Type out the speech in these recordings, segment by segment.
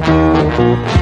Thank you.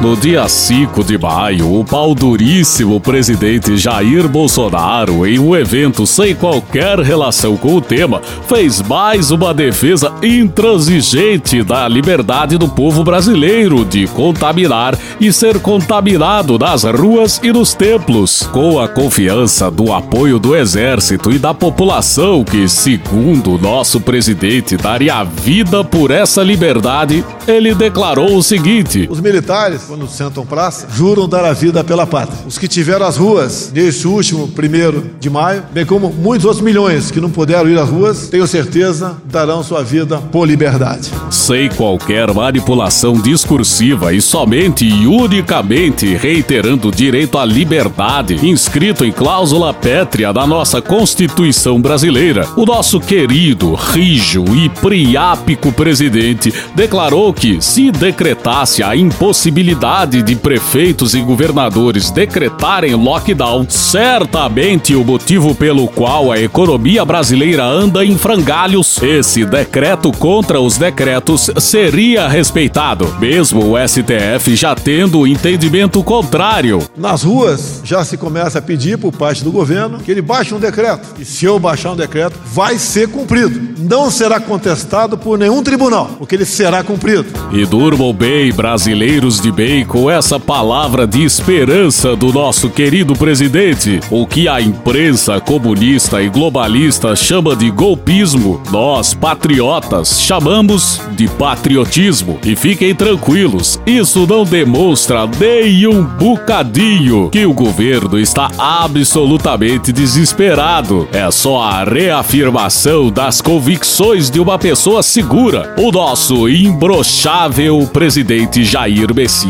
No dia 5 de maio, o pau duríssimo presidente Jair Bolsonaro, em um evento sem qualquer relação com o tema, fez mais uma defesa intransigente da liberdade do povo brasileiro de contaminar e ser contaminado nas ruas e nos templos, com a confiança do apoio do exército e da população que, segundo nosso presidente, daria vida por essa liberdade, ele declarou o seguinte: Os militares quando sentam praça, juram dar a vida pela pátria. Os que tiveram as ruas neste último primeiro de maio, bem como muitos outros milhões que não puderam ir às ruas, tenho certeza darão sua vida por liberdade. Sem qualquer manipulação discursiva e somente e unicamente reiterando o direito à liberdade, inscrito em cláusula pétrea da nossa Constituição brasileira, o nosso querido, rijo e priápico presidente declarou que, se decretasse a impossibilidade de prefeitos e governadores decretarem lockdown, certamente o motivo pelo qual a economia brasileira anda em frangalhos, esse decreto contra os decretos seria respeitado, mesmo o STF já tendo o entendimento contrário. Nas ruas já se começa a pedir por parte do governo que ele baixe um decreto. E se eu baixar um decreto, vai ser cumprido. Não será contestado por nenhum tribunal, porque ele será cumprido. E durmam bem, brasileiros de bem, com essa palavra de esperança do nosso querido presidente. O que a imprensa comunista e globalista chama de golpismo, nós, patriotas, chamamos de patriotismo. E fiquem tranquilos, isso não demonstra nem um bocadinho que o governo está absolutamente desesperado. É só a reafirmação das convicções de uma pessoa segura, o nosso imbrochável presidente Jair Messias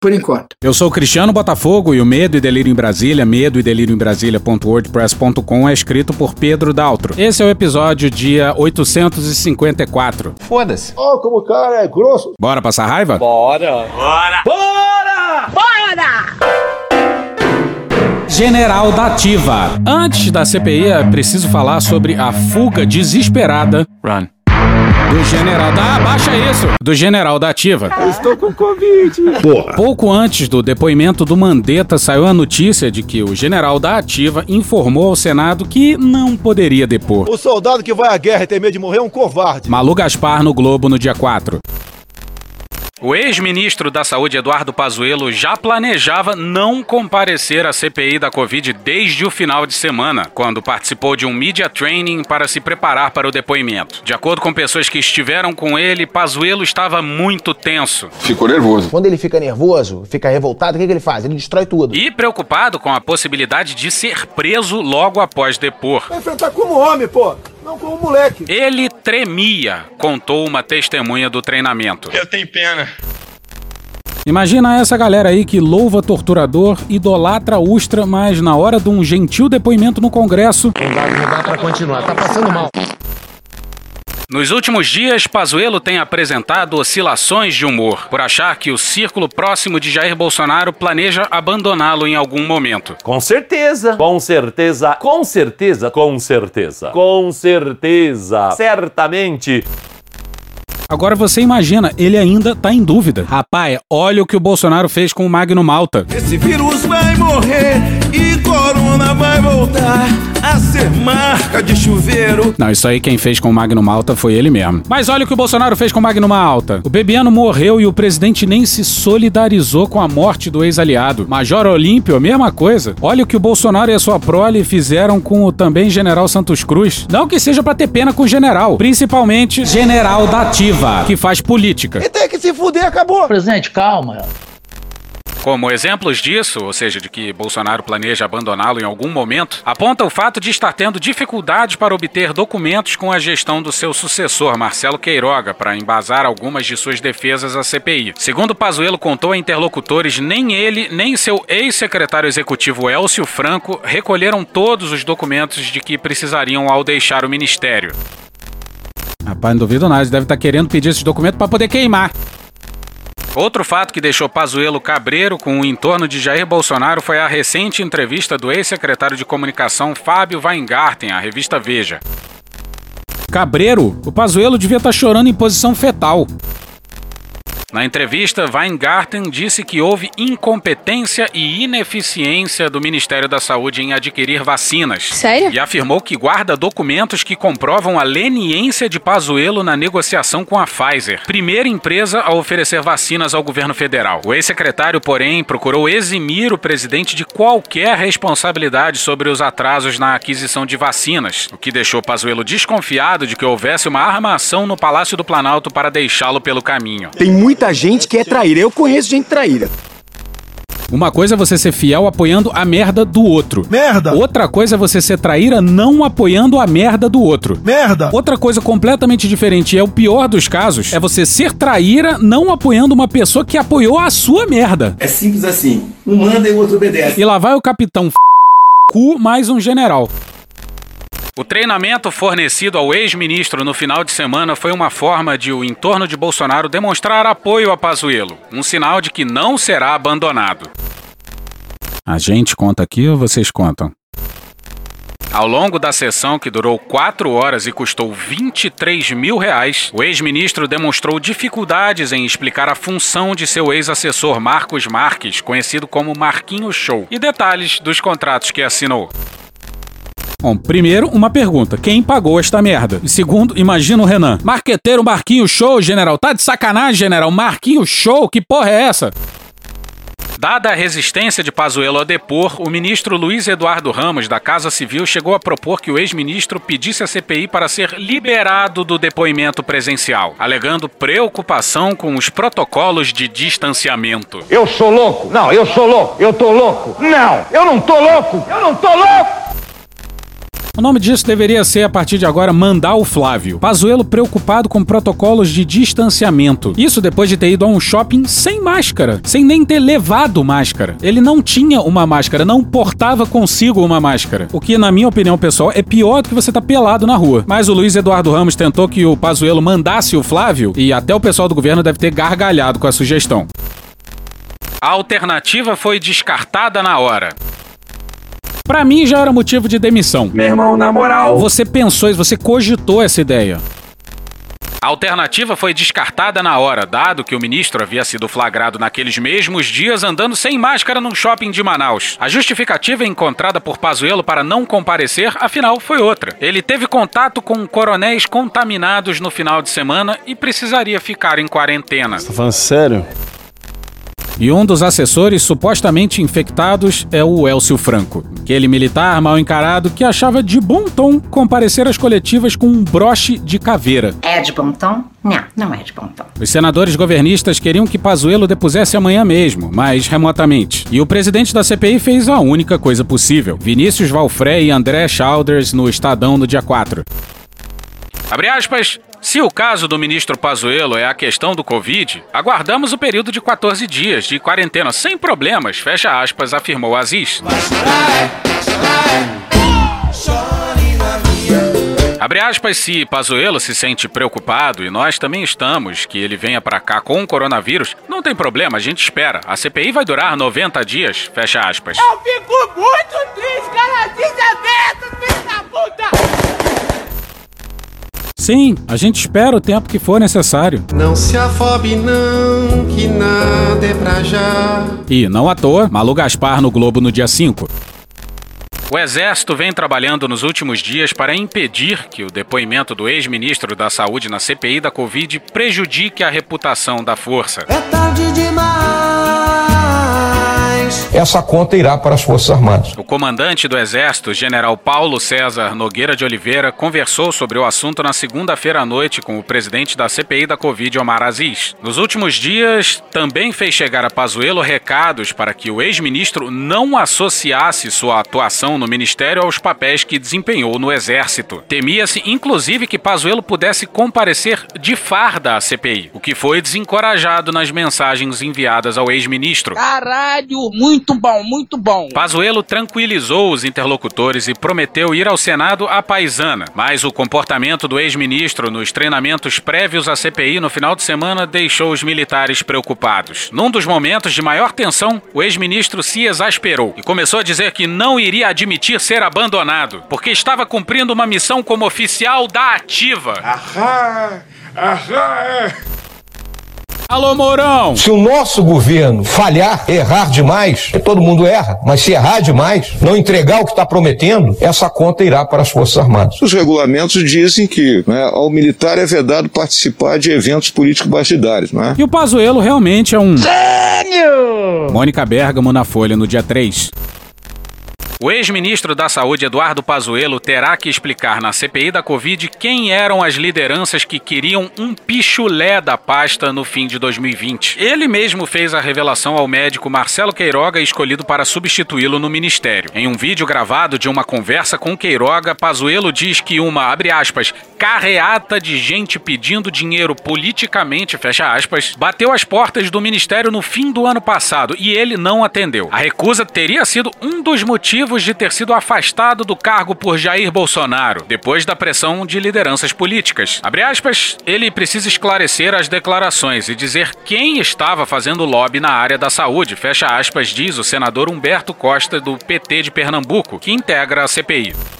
Por enquanto. Eu sou o Cristiano Botafogo e o Medo e Delírio em Brasília, medo e delírio em Brasília.wordpress.com é escrito por Pedro Daltro. Esse é o episódio dia 854. Foda-se. Oh, como o cara é grosso. Bora passar raiva? Bora. General da Ativa. Antes da CPI, é preciso falar sobre a fuga desesperada Run. Do general da. Baixa isso! Do general da Ativa. Eu estou com Covid. Pouco antes do depoimento do Mandetta, saiu a notícia de que o general da Ativa informou ao Senado que não poderia depor. O soldado que vai à guerra e tem medo de morrer é um covarde. Malu Gaspar no Globo no dia 4. O ex-ministro da Saúde, Eduardo Pazuello, já planejava não comparecer à CPI da Covid desde o final de semana, quando participou de um media training para se preparar para o depoimento. De acordo com pessoas que estiveram com ele, Pazuello estava muito tenso Ficou nervoso. Quando ele fica nervoso, fica revoltado, o que, que ele faz? Ele destrói tudo. e preocupado com a possibilidade de ser preso logo após depor. Vai enfrentar como homem, pô. Não como moleque. Ele tremia, contou uma testemunha do treinamento. Eu tenho pena. Imagina essa galera aí que louva torturador, idolatra Ustra, mas na hora de um gentil depoimento no Congresso, Não dá, não dá pra continuar, tá passando mal. Nos últimos dias, Pazuello tem apresentado oscilações de humor por achar que o círculo próximo de Jair Bolsonaro planeja abandoná-lo em algum momento. Com certeza, com certeza, com certeza, com certeza, com certeza, certamente. Agora você imagina, ele ainda tá em dúvida. Rapaz, olha o que o Bolsonaro fez com o Magno Malta. Esse vírus vai morrer e corona vai voltar a ser marca de chuveiro. Não, isso aí quem fez com o Magno Malta foi ele mesmo. Mas olha o que o Bolsonaro fez com o Magno Malta. O Bebiano morreu e o presidente nem se solidarizou com a morte do ex-aliado. Major Olímpio, a mesma coisa. Olha o que o Bolsonaro e a sua prole fizeram com o também general Santos Cruz. Não que seja pra ter pena com o general, principalmente general da ativa, que faz política. E tem que se fuder, acabou. Presidente, calma. Como exemplos disso, ou seja, de que Bolsonaro planeja abandoná-lo em algum momento, aponta o fato de estar tendo dificuldades para obter documentos com a gestão do seu sucessor, Marcelo Queiroga, para embasar algumas de suas defesas à CPI. Segundo Pazuello contou a interlocutores, nem ele, nem seu ex-secretário executivo Elcio Franco recolheram todos os documentos de que precisariam ao deixar o ministério. Rapaz, não duvido nada. Ele deve estar querendo pedir esses documentos para poder queimar. Outro fato que deixou Pazuello cabreiro com o entorno de Jair Bolsonaro foi a recente entrevista do ex-secretário de comunicação Fábio Weingarten à revista Veja. Cabreiro, o Pazuello devia estar chorando em posição fetal. Na entrevista, Weingarten disse que houve incompetência e ineficiência do Ministério da Saúde em adquirir vacinas. Sério? E afirmou que guarda documentos que comprovam a leniência de Pazuello na negociação com a Pfizer, primeira empresa a oferecer vacinas ao governo federal. O ex-secretário, porém, procurou eximir o presidente de qualquer responsabilidade sobre os atrasos na aquisição de vacinas, o que deixou Pazuello desconfiado de que houvesse uma armação no Palácio do Planalto para deixá-lo pelo caminho. Tem muita gente que é traíra. Eu conheço gente traíra. Uma coisa é você ser fiel apoiando a merda do outro. Merda! Outra coisa é você ser traíra não apoiando a merda do outro. Merda! Outra coisa completamente diferente, e é o pior dos casos, é você ser traíra não apoiando uma pessoa que apoiou a sua merda. É simples assim. Um manda e o outro obedece. E lá vai o capitão f... cu mais um general. O treinamento fornecido ao ex-ministro no final de semana foi uma forma de o entorno de Bolsonaro demonstrar apoio a Pazuello, um sinal de que não será abandonado. A gente conta aqui ou vocês contam? Ao longo da sessão, que durou quatro horas e custou 23 mil reais, o ex-ministro demonstrou dificuldades em explicar a função de seu ex-assessor Marcos Marques, conhecido como Marquinho Show, e detalhes dos contratos que assinou. Bom, primeiro, uma pergunta. Quem pagou esta merda? E segundo, imagina o Renan. Marqueteiro Marquinho Show, general. Tá de sacanagem, general? Marquinho Show? Que porra é essa? Dada a resistência de Pazuello a depor, o ministro Luiz Eduardo Ramos, da Casa Civil, chegou a propor que o ex-ministro pedisse à CPI para ser liberado do depoimento presencial, alegando preocupação com os protocolos de distanciamento. Eu sou louco? Não, eu sou louco. Eu tô louco? Não, eu não tô louco. Eu não tô louco. O nome disso deveria ser, a partir de agora, mandar o Flávio. Pazuello preocupado com protocolos de distanciamento. Isso depois de ter ido a um shopping sem máscara, sem nem ter levado máscara. Ele não tinha uma máscara, não portava consigo uma máscara. O que, na minha opinião pessoal, é pior do que você tá pelado na rua. Mas o Luiz Eduardo Ramos tentou que o Pazuello mandasse o Flávio e até o pessoal do governo deve ter gargalhado com a sugestão. A alternativa foi descartada na hora. Pra mim já era motivo de demissão. Meu irmão, na moral. Você pensou, você cogitou essa ideia. A alternativa foi descartada na hora, dado que o ministro havia sido flagrado naqueles mesmos dias andando sem máscara num shopping de Manaus. A justificativa encontrada por Pazuello para não comparecer, afinal, foi outra. Ele teve contato com coronéis contaminados no final de semana e precisaria ficar em quarentena. Tá falando sério? E um dos assessores supostamente infectados é o Elcio Franco, aquele militar mal encarado que achava de bom tom comparecer às coletivas com um broche de caveira. É de bom tom? Não, não é de bom tom. Os senadores governistas queriam que Pazuello depusesse amanhã mesmo, mas remotamente. E o presidente da CPI fez a única coisa possível: Vinícius Valfré e André Chalders no Estadão no dia 4. Abre aspas. Se o caso do ministro Pazuello é a questão do Covid, aguardamos o período de 14 dias de quarentena sem problemas, fecha aspas, afirmou Aziz. Abre aspas, se Pazuello se sente preocupado, e nós também estamos, que ele venha pra cá com o coronavírus, não tem problema, a gente espera. A CPI vai durar 90 dias, fecha aspas. Eu fico muito triste, cara, desaberto, filho da puta! Sim, a gente espera o tempo que for necessário. Não se afobe não, que nada é pra já. E, não à toa, Malu Gaspar no Globo no dia 5. O Exército vem trabalhando nos últimos dias para impedir que o depoimento do ex-ministro da Saúde na CPI da Covid prejudique a reputação da força. É tarde demais. Essa conta irá para as Forças Armadas. O comandante do Exército, general Paulo César Nogueira de Oliveira, conversou sobre o assunto na segunda-feira à noite com o presidente da CPI da Covid, Omar Aziz. Nos últimos dias, também fez chegar a Pazuello recados para que o ex-ministro não associasse sua atuação no ministério aos papéis que desempenhou no Exército. Temia-se, inclusive, que Pazuello pudesse comparecer de farda à CPI, o que foi desencorajado nas mensagens enviadas ao ex-ministro. Caralho, muito bom, muito bom. Pazuello tranquilizou os interlocutores e prometeu ir ao Senado à paisana, mas o comportamento do ex-ministro nos treinamentos prévios à CPI no final de semana deixou os militares preocupados. Num dos momentos de maior tensão, o ex-ministro se exasperou e começou a dizer que não iria admitir ser abandonado, porque estava cumprindo uma missão como oficial da ativa. Ahá! Ahá! Alô, Mourão! Se o nosso governo falhar, errar demais, todo mundo erra, mas se errar demais, não entregar o que está prometendo, essa conta irá para as Forças Armadas. Os regulamentos dizem que né, ao militar é vedado participar de eventos políticos partidários, não é? E o Pazuello realmente é um... Gênio! Mônica Bergamo na Folha no dia 3. O ex-ministro da Saúde, Eduardo Pazuello, terá que explicar na CPI da Covid quem eram as lideranças que queriam um pichulé da pasta no fim de 2020. Ele mesmo fez a revelação ao médico Marcelo Queiroga, escolhido para substituí-lo no ministério. Em um vídeo gravado de uma conversa com Queiroga, Pazuello diz que uma, abre aspas, carreata de gente pedindo dinheiro politicamente, fecha aspas, bateu as portas do ministério no fim do ano passado e ele não atendeu. A recusa teria sido um dos motivos de ter sido afastado do cargo por Jair Bolsonaro, depois da pressão de lideranças políticas. Aspas, ele precisa esclarecer as declarações e dizer quem estava fazendo lobby na área da saúde, fecha aspas, diz o senador Humberto Costa do PT de Pernambuco, que integra a CPI.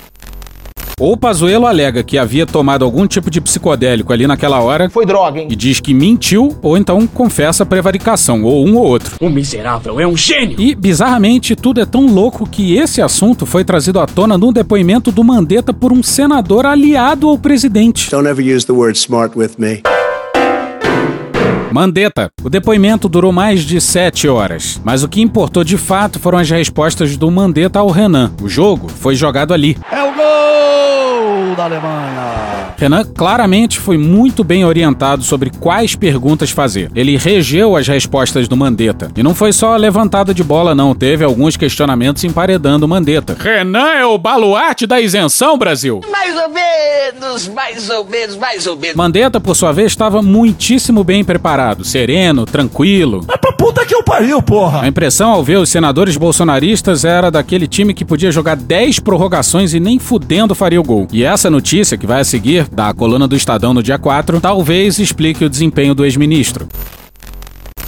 Ou Pazuello alega que havia tomado algum tipo de psicodélico ali naquela hora. Foi droga, hein? E diz que mentiu, ou então confessa prevaricação, ou um ou outro. O miserável é um gênio! E, bizarramente, tudo é tão louco que esse assunto foi trazido à tona no depoimento do Mandetta por um senador aliado ao presidente. Don't ever use the word smart with me. Mandetta. O depoimento durou mais de sete horas, mas o que importou de fato foram as respostas do Mandetta ao Renan. O jogo foi jogado ali. É o gol da Alemanha! Renan claramente foi muito bem orientado sobre quais perguntas fazer. Ele regeu as respostas do Mandetta. E não foi só levantada de bola, não. Teve alguns questionamentos emparedando o Mandetta. Renan é o baluarte da isenção, Brasil? Mais ou menos, mais ou menos, mais ou menos. Mandetta, por sua vez, estava muitíssimo bem preparado, sereno, tranquilo. Mas pra puta que eu pariu, porra! A impressão ao ver os senadores bolsonaristas era daquele time que podia jogar 10 prorrogações e nem fudendo faria o gol. E essa notícia que vai a seguir, da coluna do Estadão no dia 4, talvez explique o desempenho do ex-ministro.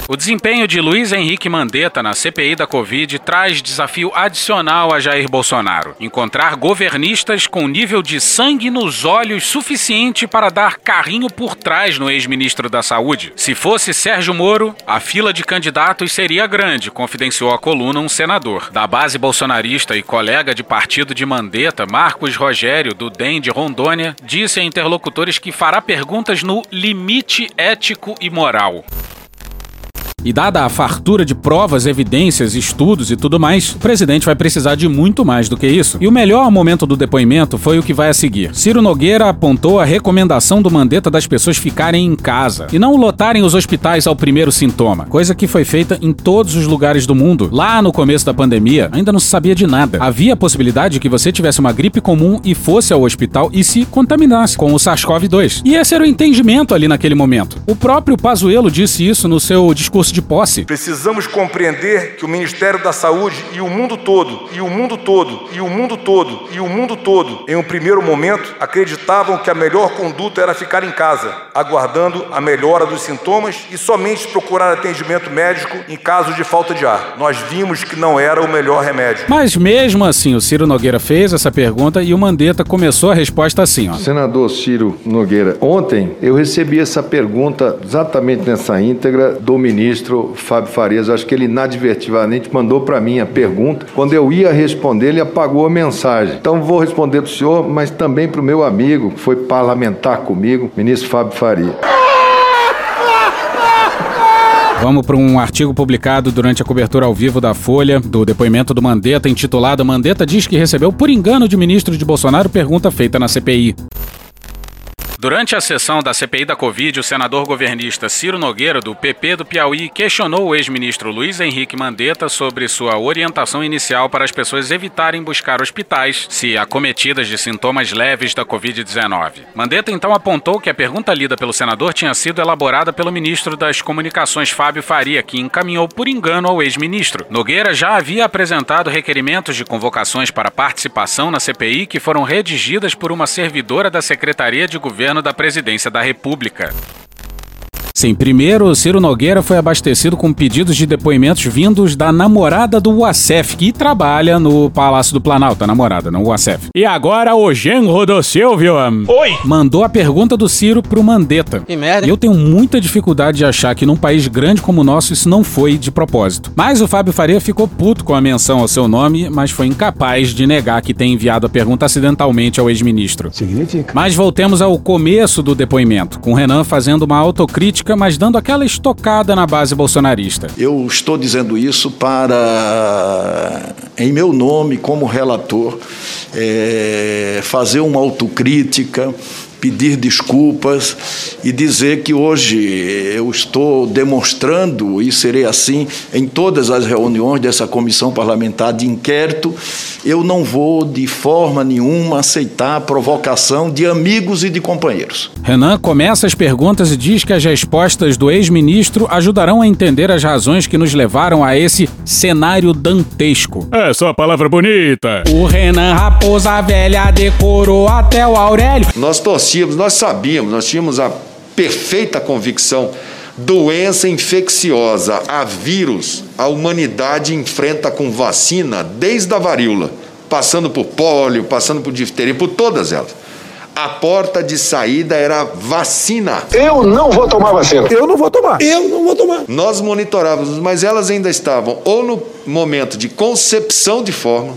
O desempenho de Luiz Henrique Mandetta na CPI da Covid traz desafio adicional a Jair Bolsonaro: encontrar governistas com nível de sangue nos olhos suficiente para dar carrinho por trás no ex-ministro da Saúde. Se fosse Sérgio Moro, a fila de candidatos seria grande, confidenciou a coluna um senador. Da base bolsonarista e colega de partido de Mandetta, Marcos Rogério, do DEM de Rondônia, disse a interlocutores que fará perguntas no limite ético e moral. E dada a fartura de provas, evidências, estudos e tudo mais, o presidente vai precisar de muito mais do que isso. E o melhor momento do depoimento foi o que vai a seguir. Ciro Nogueira apontou a recomendação do Mandetta das pessoas ficarem em casa e não lotarem os hospitais ao primeiro sintoma, coisa que foi feita em todos os lugares do mundo. Lá no começo da pandemia, ainda não se sabia de nada. Havia a possibilidade de que você tivesse uma gripe comum e fosse ao hospital e se contaminasse com o SARS-CoV-2. E esse era o entendimento ali naquele momento. O próprio Pazuello disse isso no seu discurso de posse. Precisamos compreender que o Ministério da Saúde e o mundo todo, e o mundo todo, e o mundo todo, e o mundo todo, em um primeiro momento, acreditavam que a melhor conduta era ficar em casa, aguardando a melhora dos sintomas e somente procurar atendimento médico em caso de falta de ar. Nós vimos que não era o melhor remédio. Mas mesmo assim, o Ciro Nogueira fez essa pergunta e o Mandetta começou a resposta assim, ó. Senador Ciro Nogueira, ontem eu recebi essa pergunta exatamente nessa íntegra do ministro Fábio Farias. Acho que ele inadvertidamente mandou para mim a pergunta. Quando eu ia responder, ele apagou a mensagem. Então vou responder para o senhor, mas também para o meu amigo, que foi parlamentar comigo, ministro Fábio Faria. Vamos para um artigo publicado durante a cobertura ao vivo da Folha, do depoimento do Mandetta, intitulado Mandetta diz que recebeu por engano de ministro de Bolsonaro pergunta feita na CPI. Durante a sessão da CPI da Covid, o senador governista Ciro Nogueira, do PP do Piauí, questionou o ex-ministro Luiz Henrique Mandetta sobre sua orientação inicial para as pessoas evitarem buscar hospitais se acometidas de sintomas leves da Covid-19. Mandetta então apontou que a pergunta lida pelo senador tinha sido elaborada pelo ministro das Comunicações Fábio Faria, que encaminhou por engano ao ex-ministro. Nogueira já havia apresentado requerimentos de convocações para participação na CPI que foram redigidas por uma servidora da Secretaria de Governo da Presidência da República. Sim, primeiro, Ciro Nogueira foi abastecido com pedidos de depoimentos vindos da namorada do Uacef, que trabalha no Palácio do Planalto, a namorada, não o Uacef. E agora o genro do Silvio Oi! mandou a pergunta do Ciro pro Mandetta. Que merda. E eu tenho muita dificuldade de achar que num país grande como o nosso isso não foi de propósito. Mas o Fábio Faria ficou puto com a menção ao seu nome, mas foi incapaz de negar que tem enviado a pergunta acidentalmente ao ex-ministro. Significa. Mas voltemos ao começo do depoimento, com Renan fazendo uma autocrítica, mas dando aquela estocada na base bolsonarista. Eu estou dizendo isso para, em meu nome, como relator, é, fazer uma autocrítica, pedir desculpas e dizer que hoje eu estou demonstrando, e serei assim em todas as reuniões dessa comissão parlamentar de inquérito, eu não vou de forma nenhuma aceitar a provocação de amigos e de companheiros. Renan começa as perguntas e diz que as respostas do ex-ministro ajudarão a entender as razões que nos levaram a esse cenário dantesco. É só palavra bonita. O Renan Raposa Velha decorou até o Aurélio. Nós torcíamos, nós sabíamos, nós tínhamos a perfeita convicção. Doença infecciosa, a vírus, a humanidade enfrenta com vacina desde a varíola, passando por pólio, passando por difteria, por todas elas. A porta de saída era vacina. Eu não vou tomar vacina. Eu não vou tomar. Eu não vou tomar. Nós monitorávamos, mas elas ainda estavam ou no momento de concepção de fórmula,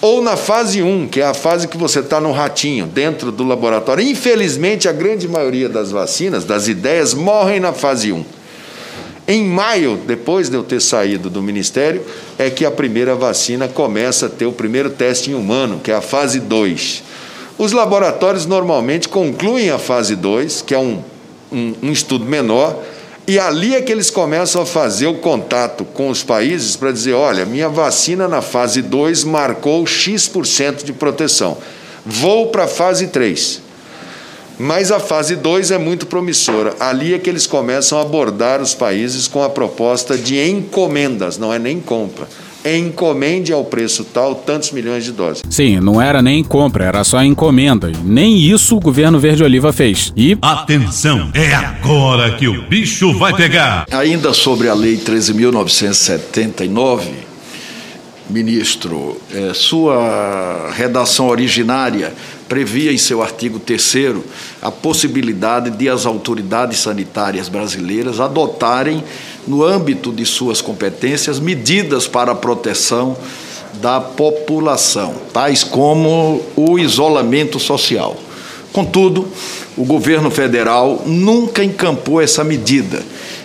ou na fase 1, que é a fase que você está no ratinho, dentro do laboratório. Infelizmente, a grande maioria das vacinas, das ideias, morrem na fase 1. Em maio, depois de eu ter saído do ministério, é que a primeira vacina começa a ter o primeiro teste em humano, que é a fase 2. Os laboratórios normalmente concluem a fase 2, que é um, um, um estudo menor, e ali é que eles começam a fazer o contato com os países para dizer: olha, minha vacina na fase 2 marcou X% de proteção. Vou para a fase 3. Mas a fase 2 é muito promissora. Ali é que eles começam a abordar os países com a proposta de encomendas, não é nem compra. Encomende ao preço tal tantos milhões de doses. Sim, não era nem compra, era só encomenda. E nem isso o governo Verde Oliva fez. E. Atenção, é agora que o bicho vai pegar. Ainda sobre a Lei 13.979, ministro, é, sua redação originária previa em seu artigo 3 a possibilidade de as autoridades sanitárias brasileiras adotarem, no âmbito de suas competências, medidas para a proteção da população, tais como o isolamento social. Contudo, o governo federal nunca encampou essa medida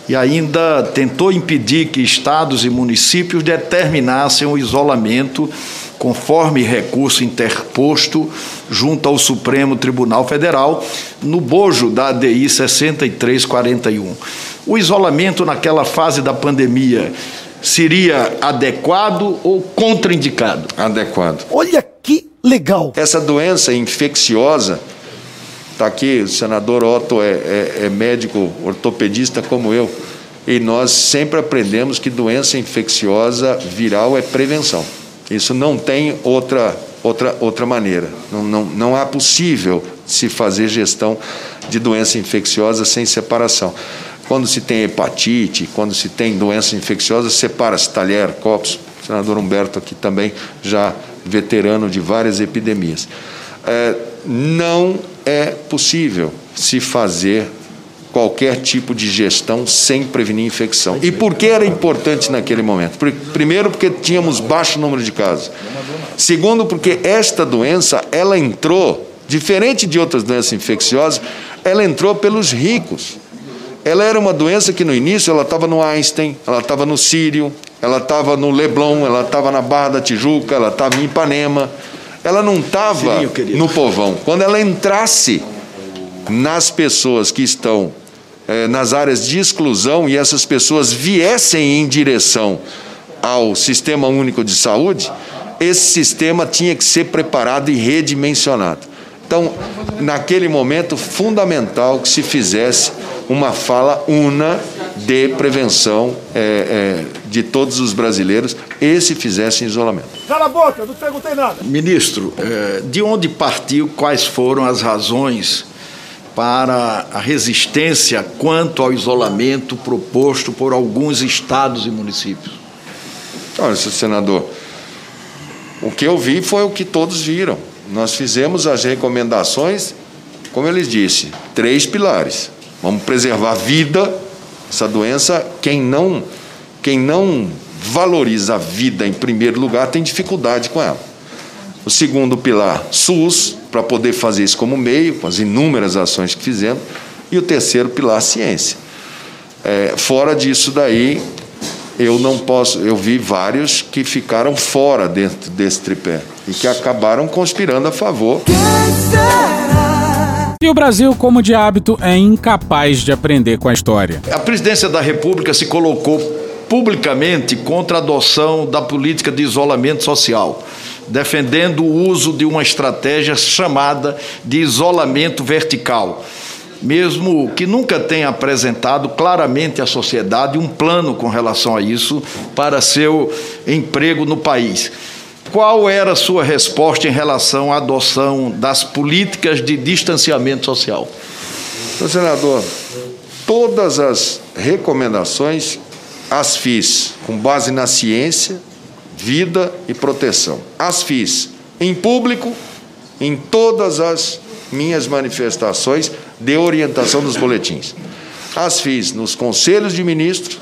e ainda tentou impedir que estados e municípios determinassem o isolamento conforme recurso interposto junto ao Supremo Tribunal Federal no bojo da ADI 6341. O isolamento naquela fase da pandemia seria adequado ou contraindicado? Adequado. Olha que legal. Essa doença infecciosa, está aqui, o senador Otto é, é, é médico ortopedista como eu, e nós sempre aprendemos que doença infecciosa viral é prevenção. Isso não tem outra, outra, outra maneira. Não, não, não há possível se fazer gestão de doença infecciosa sem separação. Quando se tem hepatite, quando se tem doença infecciosa, separa-se talher, copos. O senador Humberto aqui também, já veterano de várias epidemias. É, não é possível se fazer qualquer tipo de gestão sem prevenir infecção. E por que era importante naquele momento? Primeiro, porque tínhamos baixo número de casos. Segundo, porque esta doença, ela entrou, diferente de outras doenças infecciosas, ela entrou pelos ricos. Ela era uma doença que no início ela estava no Einstein, ela estava no Sírio, ela estava no Leblon, ela estava na Barra da Tijuca, ela estava em Ipanema. Ela não estava no povão. Quando ela entrasse nas pessoas que estão eh, nas áreas de exclusão e essas pessoas viessem em direção ao Sistema Único de Saúde, esse sistema tinha que ser preparado e redimensionado. Então, naquele momento, fundamental que se fizesse uma fala una de prevenção é, é, de todos os brasileiros e se fizesse em isolamento. Cala a boca, não perguntei nada. Ministro, é, de onde partiu, quais foram as razões para a resistência quanto ao isolamento proposto por alguns estados e municípios? Olha, senador, o que eu vi foi o que todos viram. Nós fizemos as recomendações, como eu disse, três pilares. Vamos preservar a vida. Essa doença, quem não, quem não valoriza a vida em primeiro lugar tem dificuldade com ela. O segundo pilar, SUS, para poder fazer isso como meio, com as inúmeras ações que fizemos. E o terceiro pilar, ciência. É, fora disso daí, eu não posso. Eu vi vários que ficaram fora dentro desse tripé e que acabaram conspirando a favor. E o Brasil, como de hábito, é incapaz de aprender com a história. A presidência da República se colocou publicamente contra a adoção da política de isolamento social, defendendo o uso de uma estratégia chamada de isolamento vertical mesmo que nunca tenha apresentado claramente à sociedade um plano com relação a isso para seu emprego no país. Qual era a sua resposta em relação à adoção das políticas de distanciamento social? Então, senador, todas as recomendações as fiz com base na ciência, vida e proteção. As fiz em público, em todas as minhas manifestações de orientação dos boletins. As fiz nos conselhos de ministros,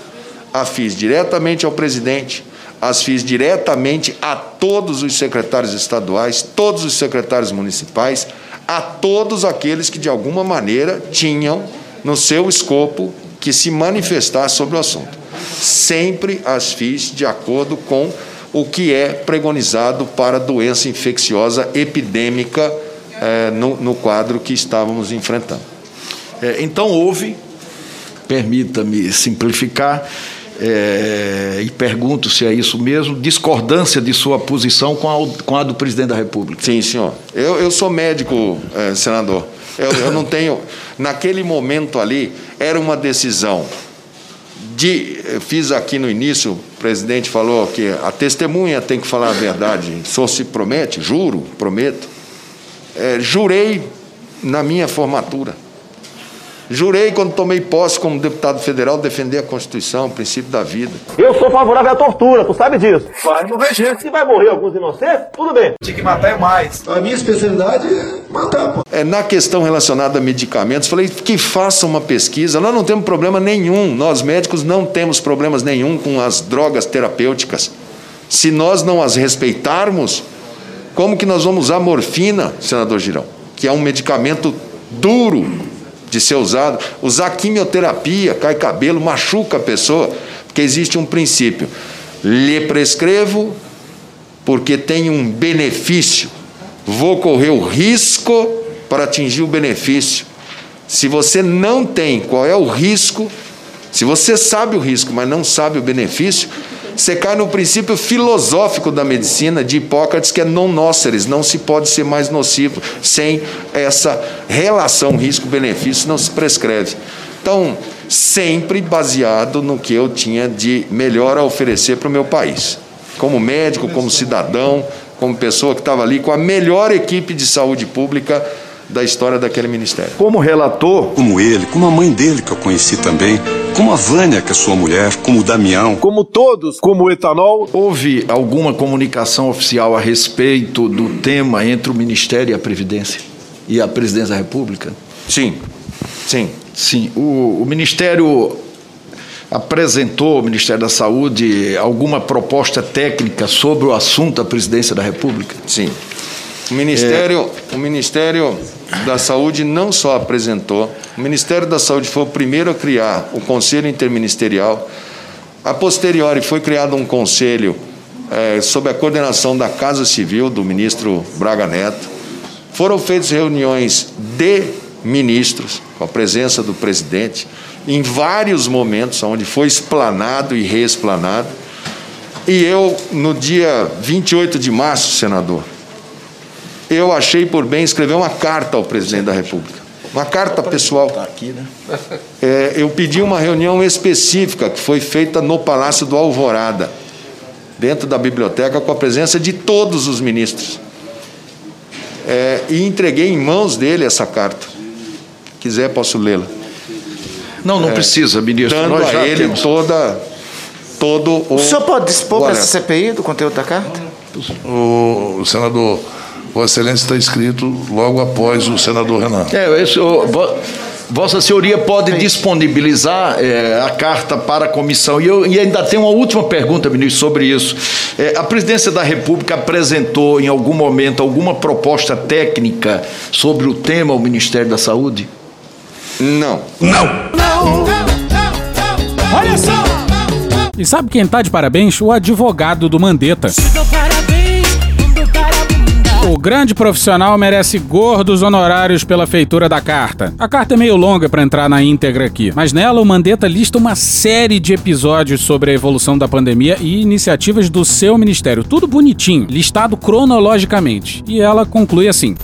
as fiz diretamente ao presidente, as fiz diretamente a todos os secretários estaduais, todos os secretários municipais, a todos aqueles que de alguma maneira tinham no seu escopo que se manifestar sobre o assunto. Sempre as fiz de acordo com o que é pregonizado para doença infecciosa epidêmica é, no, no, quadro que estávamos enfrentando. É, então houve, permita-me simplificar, é, e pergunto se é isso mesmo, discordância de sua posição com a, com a do presidente da República. Sim, senhor. Eu, eu sou médico, é, senador. Eu, eu não tenho. Naquele momento ali, era uma decisão de. Fiz aqui no início, o presidente falou que a testemunha tem que falar a verdade. Só se promete, juro, prometo. É, jurei na minha formatura. Jurei, quando tomei posse como deputado federal, defender a Constituição, o princípio da vida. Eu sou favorável à tortura, tu sabe disso. Vai morrer gente. Se vai morrer alguns inocentes, tudo bem. Tinha que matar é mais. A minha especialidade é matar, pô. É, na questão relacionada a medicamentos, falei que faça uma pesquisa. Nós não temos problema nenhum. Nós médicos não temos problemas nenhum com as drogas terapêuticas. Se nós não as respeitarmos, como que nós vamos usar morfina, senador Girão? Que é um medicamento duro de ser usado. Usar quimioterapia, cai cabelo, machuca a pessoa, porque existe um princípio. Lhe prescrevo porque tem um benefício. Vou correr o risco para atingir o benefício. Se você não tem qual é o risco, se você sabe o risco, mas não sabe o benefício, você cai no princípio filosófico da medicina de Hipócrates, que é non nocere, não se pode ser mais nocivo. Sem essa relação risco-benefício, não se prescreve. Então, sempre baseado no que eu tinha de melhor a oferecer para o meu país. Como médico, como cidadão, como pessoa que estava ali com a melhor equipe de saúde pública da história daquele ministério. Como relator, como ele, como a mãe dele que eu conheci também, como a Vânia, que é sua mulher, como o Damião. Como todos, como o etanol. Houve alguma comunicação oficial a respeito do tema entre o Ministério e a Previdência e a Presidência da República? Sim, sim. Sim. O, o Ministério apresentou, o Ministério da Saúde, alguma proposta técnica sobre o assunto à Presidência da República? Sim. O Ministério, é... o Ministério da Saúde não só apresentou, o Ministério da Saúde foi o primeiro a criar o Conselho Interministerial. A posteriori foi criado um conselho é, sob a coordenação da Casa Civil, do ministro Braga Neto. Foram feitas reuniões de ministros, com a presença do presidente, em vários momentos onde foi explanado e reexplanado. E eu, no dia 28 de março, senador, eu achei por bem escrever uma carta ao presidente da República. Uma carta pessoal. É, eu pedi uma reunião específica que foi feita no Palácio do Alvorada, dentro da biblioteca, com a presença de todos os ministros. É, e entreguei em mãos dele essa carta. Quiser, posso lê-la. Não, não É, precisa, ministro. Dando Nós já a ele temos. toda, todo o. O senhor pode dispor para essa CPI do conteúdo da carta? O, o senador, Vossa Excelência está escrito logo após o senador Renan. É, esse, o, vo- Vossa Senhoria pode disponibilizar é, a carta para a comissão. E, eu, e ainda tem uma última pergunta, ministro, sobre isso. É, a presidência da República apresentou em algum momento alguma proposta técnica sobre o tema ao Ministério da Saúde? Não. Não! Olha só! E sabe quem tá de parabéns? O advogado do Mandetta. O grande profissional merece gordos honorários pela feitura da carta. A carta é meio longa para entrar na íntegra aqui, mas nela o Mandetta lista uma série de episódios sobre a evolução da pandemia e iniciativas do seu ministério, tudo bonitinho, listado cronologicamente. E ela conclui assim: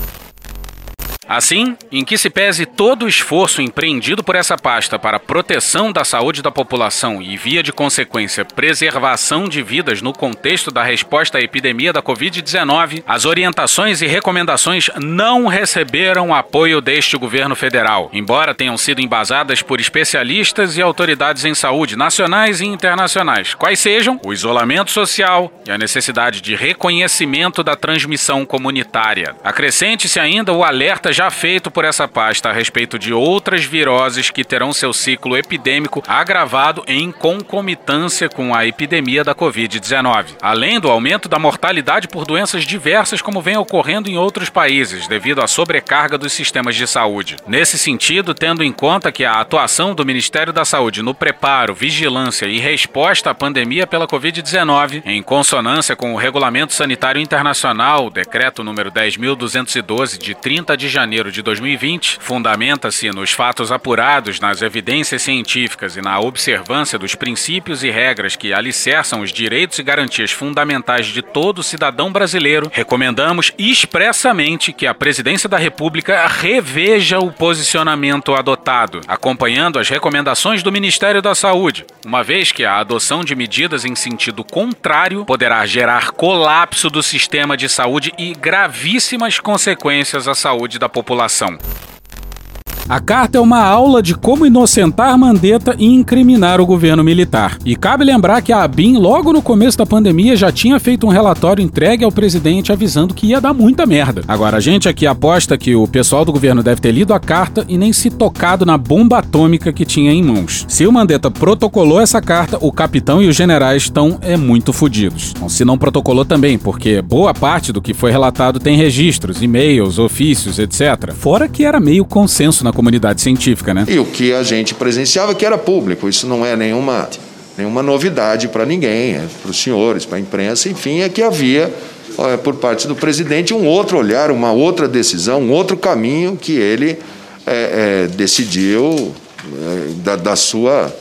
Assim, em que se pese todo o esforço empreendido por essa pasta para a proteção da saúde da população e, via de consequência, preservação de vidas no contexto da resposta à epidemia da Covid-19, as orientações e recomendações não receberam apoio deste governo federal, embora tenham sido embasadas por especialistas e autoridades em saúde nacionais e internacionais, quais sejam o isolamento social e a necessidade de reconhecimento da transmissão comunitária. Acrescente-se ainda o alerta já feito por essa pasta a respeito de outras viroses que terão seu ciclo epidêmico agravado em concomitância com a epidemia da Covid-19, além do aumento da mortalidade por doenças diversas como vem ocorrendo em outros países devido à sobrecarga dos sistemas de saúde. Nesse sentido, tendo em conta que a atuação do Ministério da Saúde no preparo, vigilância e resposta à pandemia pela Covid-19, em consonância com o Regulamento Sanitário Internacional, decreto número 10.212 de 30 de janeiro de 2020, fundamenta-se nos fatos apurados, nas evidências científicas e na observância dos princípios e regras que alicerçam os direitos e garantias fundamentais de todo cidadão brasileiro, recomendamos expressamente que a Presidência da República reveja o posicionamento adotado, acompanhando as recomendações do Ministério da Saúde, uma vez que a adoção de medidas em sentido contrário poderá gerar colapso do sistema de saúde e gravíssimas consequências à saúde da população. A carta é uma aula de como inocentar Mandetta e incriminar o governo militar. E cabe lembrar que a ABIN, logo no começo da pandemia, já tinha feito um relatório entregue ao presidente avisando que ia dar muita merda. Agora, a gente aqui aposta que o pessoal do governo deve ter lido a carta e nem se tocado na bomba atômica que tinha em mãos. Se o Mandetta protocolou essa carta, o capitão e os generais estão é muito fodidos. Se não protocolou também, porque boa parte do que foi relatado tem registros, e-mails, ofícios, etc. Fora que era meio consenso na comunidade científica, né? E o que a gente presenciava que era público. Isso não é nenhuma, nenhuma novidade para ninguém, é para os senhores, para a imprensa, enfim, é que havia, ó, por parte do presidente, um outro olhar, uma outra decisão, um outro caminho que ele é, é, decidiu é, da, da sua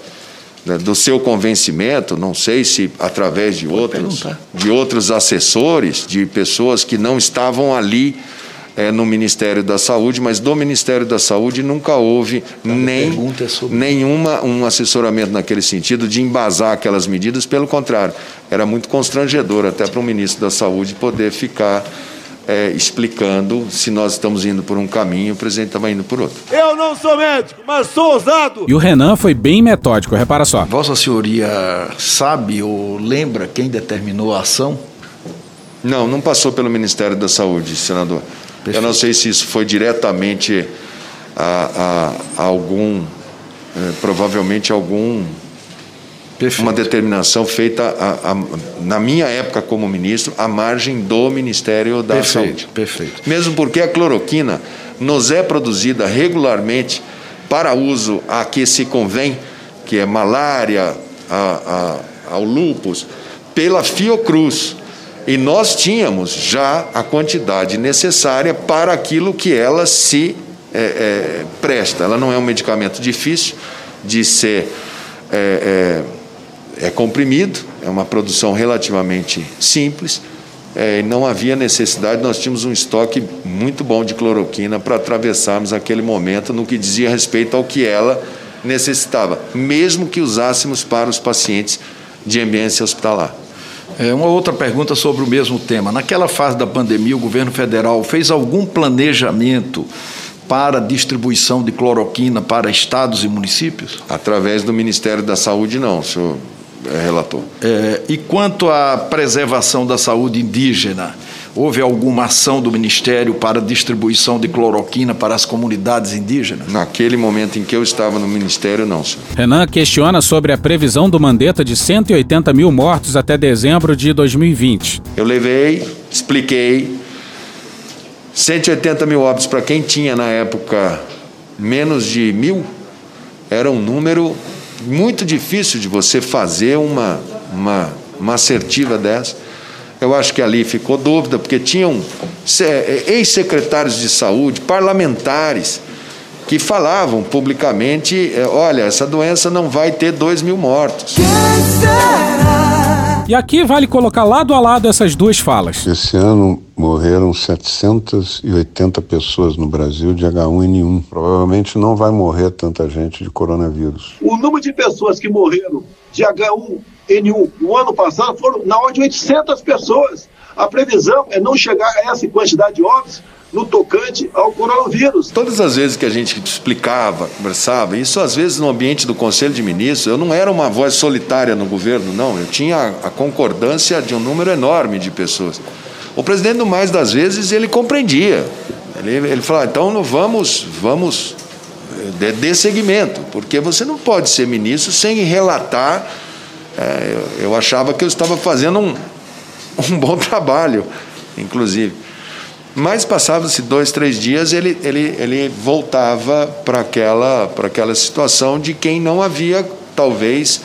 né, do seu convencimento, não sei se através de outros, de outros assessores, de pessoas que não estavam ali é, no Ministério da Saúde, mas do Ministério da Saúde nunca houve nem nenhuma um assessoramento naquele sentido de embasar aquelas medidas, pelo contrário, era muito constrangedor até para o ministro da Saúde poder ficar é, explicando se nós estamos indo por um caminho, o presidente estava indo por outro. Eu não sou médico, mas sou ousado. E o Renan foi bem metódico, repara só. Vossa Senhoria sabe ou lembra quem determinou a ação? Não, não passou pelo Ministério da Saúde, senador. Eu não sei se isso foi diretamente a, a- a algum, eh, provavelmente algum, uma determinação feita a- na minha época como ministro, à margem do Ministério da Perfeito, Saúde. perfeito. Mesmo porque a cloroquina nos é produzida regularmente para uso a que se convém, que é malária, ao lúpus, pela Fiocruz. E nós tínhamos já a quantidade necessária para aquilo que ela se é, é, presta. Ela não é um medicamento difícil de ser é, é, é comprimido, é uma produção relativamente simples. É, não havia necessidade, nós tínhamos um estoque muito bom de cloroquina para atravessarmos aquele momento no que dizia respeito ao que ela necessitava, mesmo que usássemos para os pacientes de ambiência hospitalar. É, uma outra pergunta sobre o mesmo tema. Naquela fase da pandemia, o governo federal fez algum planejamento para distribuição de cloroquina para estados e municípios? Através do Ministério da Saúde, não, senhor é, relator. É, e quanto à preservação da saúde indígena, houve alguma ação do Ministério para distribuição de cloroquina para as comunidades indígenas? Naquele momento em que eu estava no Ministério, não, senhor. Renan questiona sobre a previsão do Mandetta de 180 mil mortos até dezembro de 2020. Eu levei, expliquei. 180 mil óbitos para quem tinha na época menos de mil era um número muito difícil de você fazer uma, uma, uma assertiva dessa. Eu acho que ali ficou dúvida, porque tinham é, ex-secretários de saúde, parlamentares, que falavam publicamente: é, olha, essa doença não vai ter dois mil mortos. E aqui vale colocar lado a lado essas duas falas. Esse ano morreram 780 pessoas no Brasil de H1N1. Provavelmente não vai morrer tanta gente de coronavírus. O número de pessoas que morreram de H1N1 no ano passado foram na ordem de 800 pessoas. A previsão é não chegar a essa quantidade de óbitos no tocante ao coronavírus. Todas as vezes que a gente explicava, conversava, isso às vezes no ambiente do Conselho de Ministros, eu não era uma voz solitária no governo, não, eu tinha a concordância de um número enorme de pessoas. O presidente, no mais das vezes, ele compreendia. Ele, ele falava, então não vamos, vamos de, de segmento, porque você não pode ser ministro sem relatar. É, eu, eu achava que eu estava fazendo um, um bom trabalho, inclusive. Mas passavam-se dois, três dias, ele, ele, ele voltava para aquela, aquela situação de quem não havia, talvez,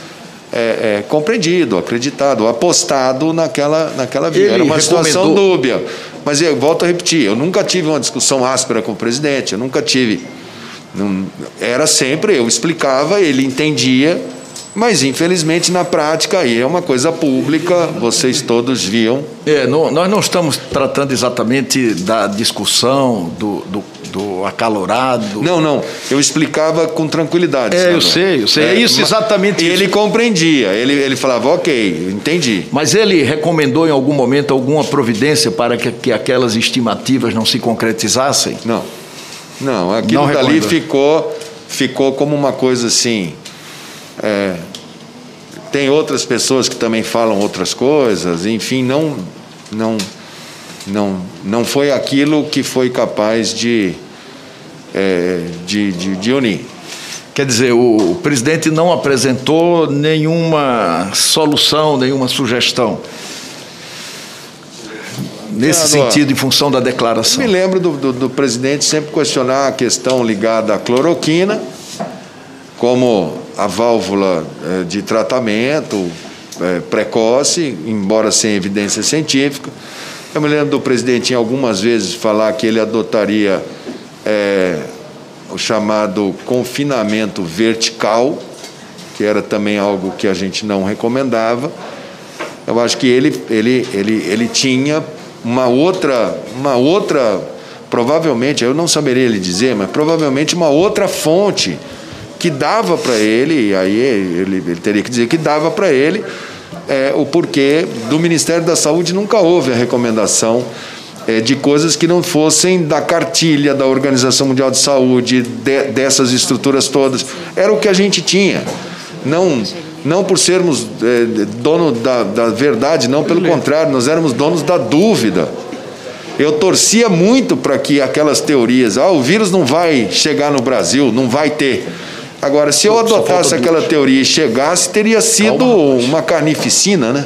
é, é, compreendido, acreditado, apostado naquela, naquela via. Ele Era uma recomendou... situação dúbia. Mas eu volto a repetir, eu nunca tive uma discussão áspera com o presidente, eu nunca tive. Não, era sempre, eu explicava, ele entendia, mas, infelizmente, na prática, aí é uma coisa pública, vocês todos viam. É, não, nós não estamos tratando exatamente da discussão, do, do, do, acalorado. Não, não. Eu explicava com tranquilidade. É, eu sei, eu sei. É, é isso exatamente. E isso. ele compreendia, ele, ele falava, ok, entendi. Mas ele recomendou em algum momento alguma providência para que, que aquelas estimativas não se concretizassem? Não. Não, aquilo não dali ficou, ficou como uma coisa assim é, tem outras pessoas que também falam outras coisas, enfim, não, não, não, não foi aquilo que foi capaz de, é, de, de, de unir. Quer dizer, o presidente não apresentou nenhuma solução, nenhuma sugestão nesse sentido, em função da declaração? Eu me lembro do, do, do, presidente sempre questionar a questão ligada à cloroquina, como a válvula eh, de tratamento eh, precoce, embora sem evidência científica. Eu me lembro do presidente em algumas vezes falar que ele adotaria é, o chamado confinamento vertical, que era também algo que a gente não recomendava. Eu acho que ele, ele, ele, ele tinha uma outra, uma outra, provavelmente, eu não saberia lhe dizer, mas provavelmente uma outra fonte que dava para ele, e aí ele, ele, teria que dizer que dava para ele, é, o porquê do Ministério da Saúde nunca houve a recomendação é, de coisas que não fossem da cartilha da Organização Mundial de Saúde, de, dessas estruturas todas. Era o que a gente tinha. Não, não por sermos é, dono da, da verdade, não, pelo contrário, nós éramos donos da dúvida. Eu torcia muito para que aquelas teorias, ah, o vírus não vai chegar no Brasil, não vai ter. Agora, se eu adotasse aquela teoria e chegasse, teria sido Calma, uma carnificina, né?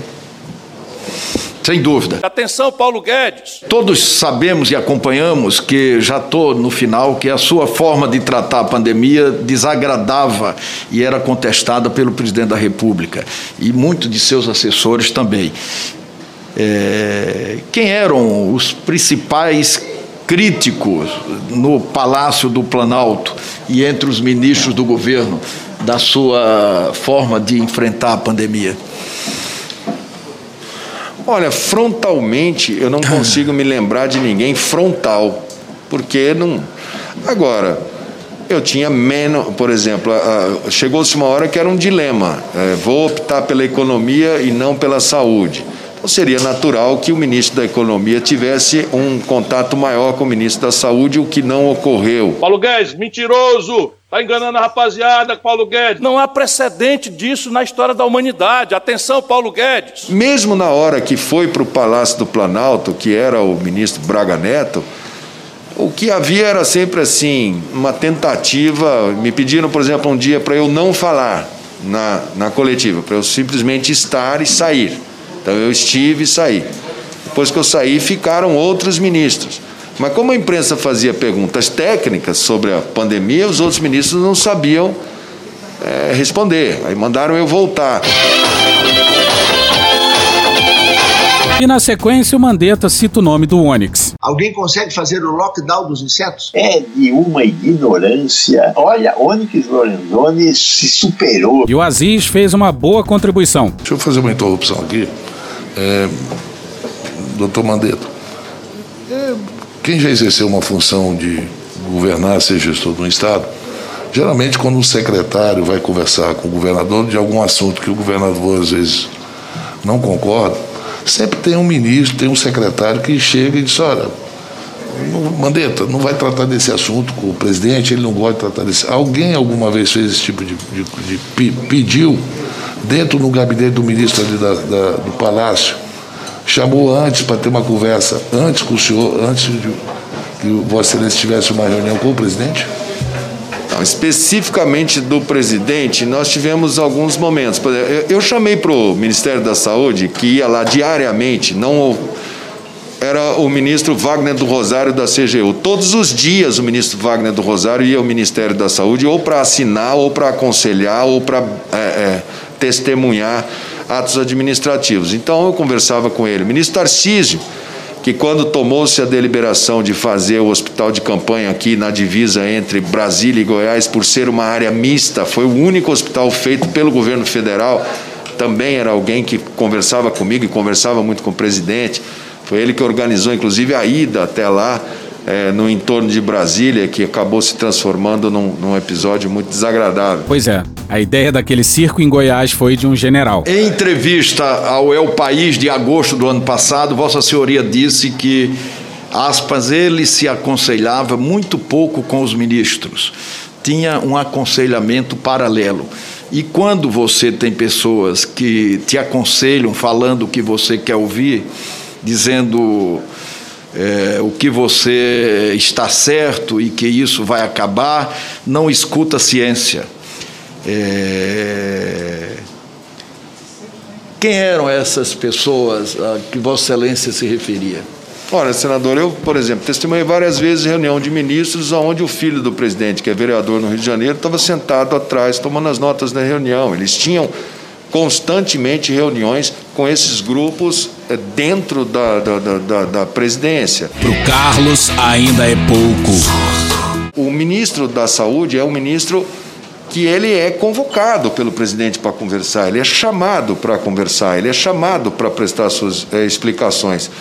Sem dúvida. Atenção, Paulo Guedes. Todos sabemos e acompanhamos que já estou no final que a sua forma de tratar a pandemia desagradava e era contestada pelo presidente da República e muitos de seus assessores também. É, quem eram os principais críticos no Palácio do Planalto e entre os ministros do governo da sua forma de enfrentar a pandemia? Olha, frontalmente eu não consigo me lembrar de ninguém frontal, porque não. Agora, eu tinha menos, por exemplo, chegou-se uma hora que era um dilema: é, vou optar pela economia e não pela saúde. Então seria natural que o ministro da Economia tivesse um contato maior com o ministro da Saúde, o que não ocorreu. Paulo Guedes, mentiroso! Está enganando a rapaziada, Paulo Guedes. Não há precedente disso na história da humanidade. Atenção, Paulo Guedes. Mesmo na hora que foi para o Palácio do Planalto, que era o ministro Braga Neto, o que havia era sempre assim, uma tentativa. Me pediram, por exemplo, um dia para eu não falar na, na coletiva, para eu simplesmente estar e sair. Então eu estive e saí. Depois que eu saí, ficaram outros ministros. Mas como a imprensa fazia perguntas técnicas sobre a pandemia, os outros ministros não sabiam é, responder. Aí mandaram eu voltar. E na sequência, o Mandetta cita o nome do Onix. Alguém consegue fazer o lockdown dos insetos? É de uma ignorância. Olha, Onyx Lorenzoni se superou. E o Aziz fez uma boa contribuição. Deixa eu fazer uma interrupção aqui. É, doutor Mandetta, é, quem já exerceu uma função de governar, ser gestor de um Estado, geralmente quando um secretário vai conversar com o governador de algum assunto que o governador às vezes não concorda, sempre tem um ministro, tem um secretário que chega e diz, olha, Mandetta, não vai tratar desse assunto com o presidente, ele não gosta de tratar desse. Alguém alguma vez fez esse tipo de, de, de pediu dentro do gabinete do ministro ali da, da, do Palácio, chamou antes para ter uma conversa, antes com o senhor, antes de que Vossa Excelência tivesse uma reunião com o presidente? Não, especificamente do presidente, nós tivemos alguns momentos. Eu chamei para o Ministério da Saúde, que ia lá diariamente, não era o ministro Wagner do Rosário da CGU. Todos os dias o ministro Wagner do Rosário ia ao Ministério da Saúde ou para assinar, ou para aconselhar, ou para é, é, testemunhar atos administrativos. Então eu conversava com ele. Ministro Tarcísio, que quando tomou-se a deliberação de fazer o hospital de campanha aqui na divisa entre Brasília e Goiás, por ser uma área mista, foi o único hospital feito pelo governo federal. Também era alguém que conversava comigo e conversava muito com o presidente. Foi ele que organizou, inclusive, a ida até lá é, no entorno de Brasília, que acabou se transformando num, num, episódio muito desagradável. Pois é, a ideia daquele circo em Goiás foi de um general. Em entrevista ao El País de agosto do ano passado, Vossa Senhoria disse que, aspas, ele se aconselhava muito pouco com os ministros. Tinha um aconselhamento paralelo. E quando você tem pessoas que te aconselham falando o que você quer ouvir, dizendo é, o que você está certo e que isso vai acabar, não escuta a ciência. É... Quem eram essas pessoas a que Vossa Excelência se referia? Olha, senador, eu, por exemplo, testemunhei várias vezes reunião de ministros onde o filho do presidente, que é vereador no Rio de Janeiro, estava sentado atrás tomando as notas da reunião. Eles tinham constantemente reuniões com esses grupos eh, dentro da, da, da, da presidência. Para o Carlos ainda é pouco. O ministro da Saúde é um ministro que ele é convocado pelo presidente para conversar, ele é chamado para conversar, ele é chamado para prestar suas é, explicações.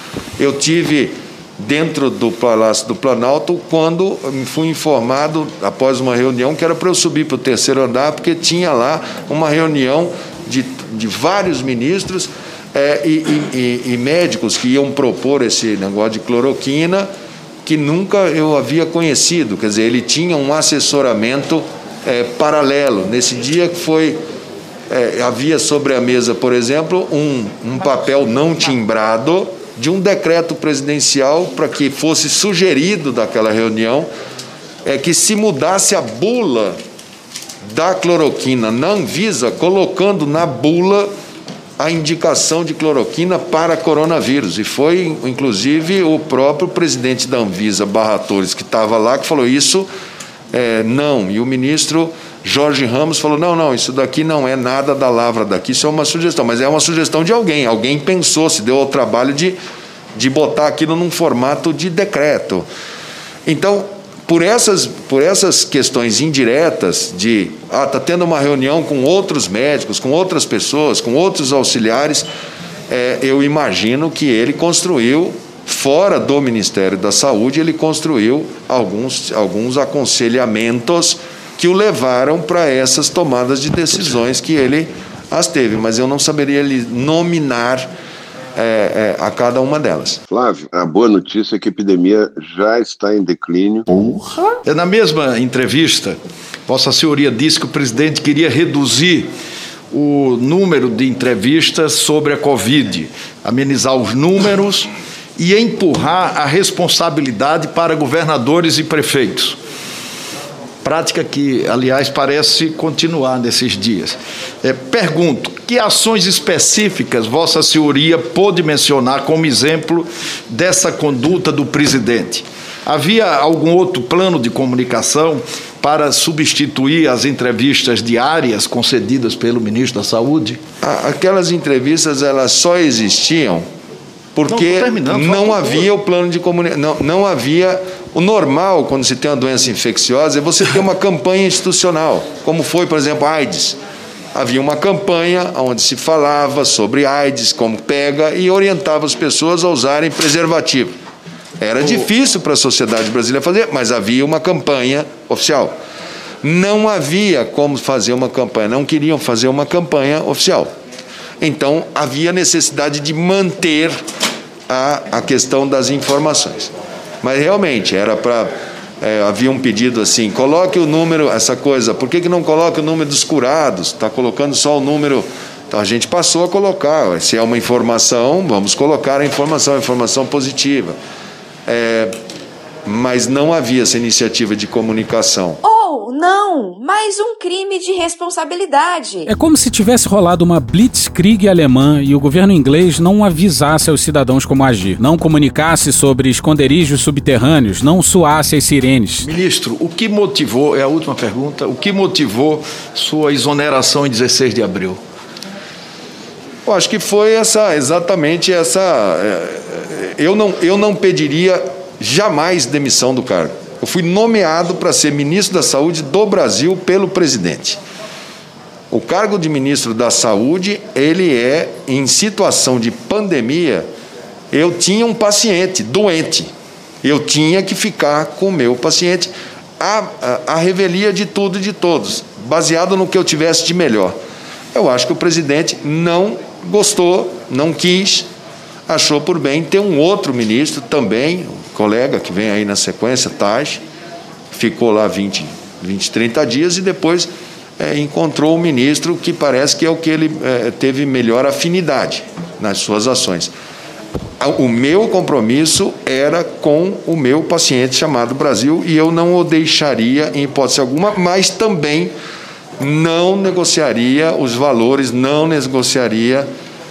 Eu tive dentro do Palácio do Planalto quando me fui informado após uma reunião que era para eu subir para o terceiro andar porque tinha lá uma reunião de, de vários ministros é, e, e, e, médicos que iam propor esse negócio de cloroquina que nunca eu havia conhecido. Quer dizer, ele tinha um assessoramento é, paralelo. Nesse dia que foi. É, havia sobre a mesa, por exemplo, um, um papel não timbrado de um decreto presidencial para que fosse sugerido daquela reunião é que se mudasse a bula da cloroquina na Anvisa, colocando na bula a indicação de cloroquina para coronavírus. E foi, inclusive, o próprio presidente da Anvisa, Barra Torres, que estava lá, que falou isso, é, não. E o ministro Jorge Ramos falou: não, não, isso daqui não é nada da lavra daqui, isso é uma sugestão. Mas é uma sugestão de alguém. Alguém pensou, se deu ao trabalho de, de botar aquilo num formato de decreto. Então, por essas, por essas questões indiretas de ah, tá tendo uma reunião com outros médicos, com outras pessoas, com outros auxiliares, é, eu imagino que ele construiu fora do Ministério da Saúde, ele construiu alguns, alguns aconselhamentos que o levaram para essas tomadas de decisões que ele as teve, mas eu não saberia lhe nominar é, é, a cada uma delas. Flávio, a boa notícia é que a epidemia já está em declínio. Porra! É, na mesma entrevista, Vossa Senhoria disse que o presidente queria reduzir o número de entrevistas sobre a Covid, amenizar os números e empurrar a responsabilidade para governadores e prefeitos. Prática que, aliás, parece continuar nesses dias. É, pergunto: que ações específicas Vossa Senhoria pôde mencionar como exemplo dessa conduta do presidente? Havia algum outro plano de comunicação para substituir as entrevistas diárias concedidas pelo ministro da Saúde? Aquelas entrevistas elas só existiam porque não, não havia o plano de comunicação, não, não havia o normal quando se tem uma doença infecciosa é você ter uma campanha institucional, como foi, por exemplo, a AIDS. Havia uma campanha onde se falava sobre AIDS, como pega, e orientava as pessoas a usarem preservativo. Era difícil para a sociedade brasileira fazer, mas havia uma campanha oficial. Não havia como fazer uma campanha, não queriam fazer uma campanha oficial. Então havia necessidade de manter a, a questão das informações. Mas realmente era para. É, havia um pedido assim: coloque o número, essa coisa, por que, que não coloca o número dos curados? Está colocando só o número. Então a gente passou a colocar. Se é uma informação, vamos colocar a informação, a informação positiva. É, mas não havia essa iniciativa de comunicação. Não, mais um crime de responsabilidade. É como se tivesse rolado uma blitzkrieg alemã e o governo inglês não avisasse aos cidadãos como agir, não comunicasse sobre esconderijos subterrâneos, não suasse as sirenes. Ministro, o que motivou, é a última pergunta, o que motivou sua exoneração em 16 de abril? Eu acho que foi essa, exatamente essa. É, eu não, eu não pediria jamais demissão do cargo. Eu fui nomeado para ser ministro da Saúde do Brasil pelo presidente. O cargo de ministro da Saúde, ele é em situação de pandemia. Eu tinha um paciente doente. Eu tinha que ficar com o meu paciente a, a, a revelia de tudo e de todos, baseado no que eu tivesse de melhor. Eu acho que o presidente não gostou, não quis, achou por bem ter um outro ministro também, colega que vem aí na sequência, Taj, ficou lá 20, 20 30 dias e depois é, encontrou o ministro que parece que é o que ele é, teve melhor afinidade nas suas ações. O meu compromisso era com o meu paciente chamado Brasil e eu não o deixaria em hipótese alguma, mas também não negociaria os valores, não negociaria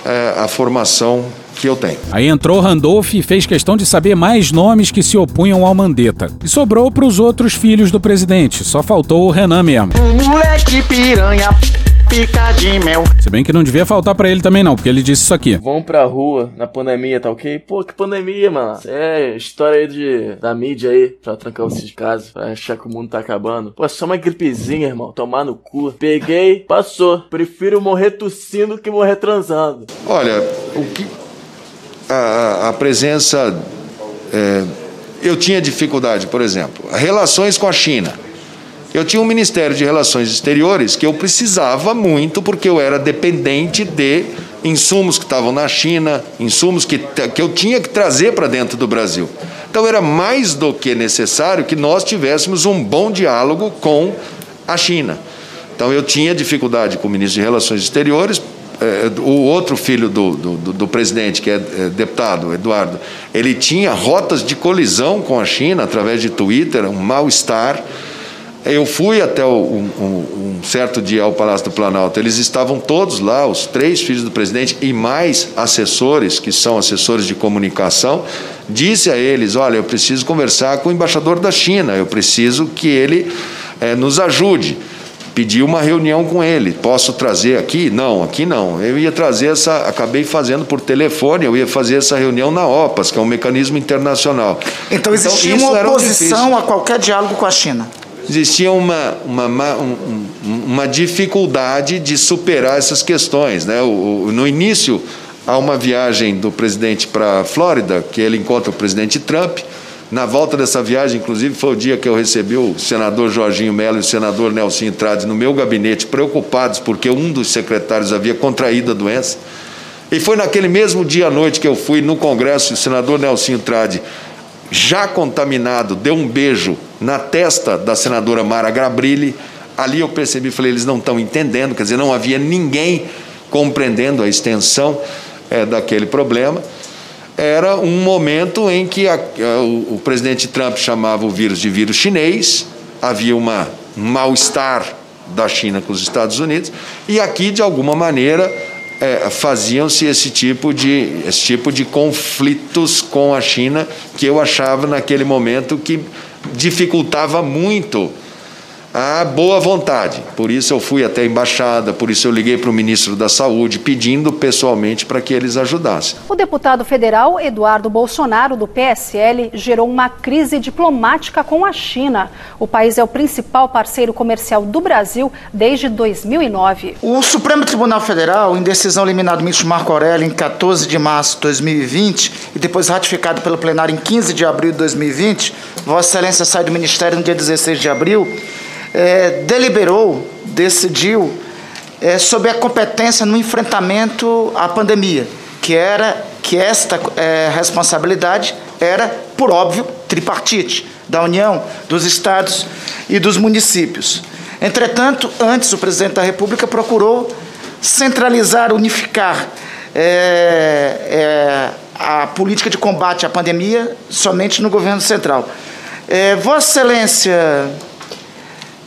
é, a formação que eu tenho. Aí entrou Randolph e fez questão de saber mais nomes que se opunham ao Mandetta. E sobrou para os outros filhos do presidente, só faltou o Renan mesmo. O moleque piranha pica de mel. Se bem que não devia faltar para ele também não, porque ele disse isso aqui. Vão pra rua na pandemia, tá ok? Pô, que pandemia, mano. É história aí de, da mídia aí, pra trancar vocês de casa, pra achar que o mundo tá acabando. Pô, é só uma gripezinha, irmão, tomar no cu. Peguei, passou. Prefiro morrer tossindo que morrer transando. Olha, o que a, a presença. É, eu tinha dificuldade, por exemplo, relações com a China. Eu tinha um Ministério de Relações Exteriores que eu precisava muito porque eu era dependente de insumos que estavam na China, insumos que, que eu tinha que trazer para dentro do Brasil. Então era mais do que necessário que nós tivéssemos um bom diálogo com a China. Então eu tinha dificuldade com o ministro de Relações Exteriores o outro filho do, do, do, presidente, que é, é deputado, Eduardo, ele tinha rotas de colisão com a China através de Twitter, um mal-estar. Eu fui até um, um, certo dia ao Palácio do Planalto, eles estavam todos lá, os três filhos do presidente e mais assessores, que são assessores de comunicação. Disse a eles: Olha, eu preciso conversar com o embaixador da China, eu preciso que ele é, nos ajude pedi uma reunião com ele. Posso trazer aqui? Não, aqui não. Eu ia trazer essa, acabei fazendo por telefone, eu ia fazer essa reunião na OPAS, que é um mecanismo internacional. Então existia isso uma oposição a qualquer diálogo com a China. existia uma, uma, uma, um- uma dificuldade de superar essas questões. Né? O- o- no início, há uma viagem do presidente para a Flórida, que ele encontra o presidente Trump. Na volta dessa viagem, inclusive, foi o dia que eu recebi o senador Jorginho Melo e o senador Nelson Trades no meu gabinete, preocupados porque um dos secretários havia contraído a doença. E foi naquele mesmo dia à noite que eu fui no Congresso, o senador Nelson Trade, já contaminado, deu um beijo na testa da senadora Mara Gabrilli. Ali eu percebi, falei, eles não estão entendendo, quer dizer, não havia ninguém compreendendo a extensão eh, daquele problema. Era um momento em que a- a- o, o presidente Trump chamava o vírus de vírus chinês, havia uma, um mal-estar da China com os Estados Unidos, e aqui, de alguma maneira, eh, faziam-se esse tipo de esse tipo de conflitos com a China que eu achava naquele momento que dificultava muito a boa vontade. Por isso eu fui até a embaixada, por isso eu liguei para o ministro da Saúde pedindo pessoalmente para que eles ajudassem. O deputado federal Eduardo Bolsonaro, do PSL, gerou uma crise diplomática com a China. O país é o principal parceiro comercial do Brasil desde 2009. O Supremo Tribunal Federal, em decisão liminar do ministro Marco Aurélio em 14 de março de 2020 e depois ratificado pelo plenário em 15 de abril de 2020, Vossa Excelência sai do Ministério no dia 16 de abril, eh, deliberou, decidiu eh, sobre a competência no enfrentamento à pandemia, que era que esta eh, responsabilidade era, por óbvio, tripartite da União, dos estados e dos municípios. Entretanto, antes o presidente da República procurou centralizar, unificar eh, eh, a política de combate à pandemia somente no governo central. Eh, Vossa Excelência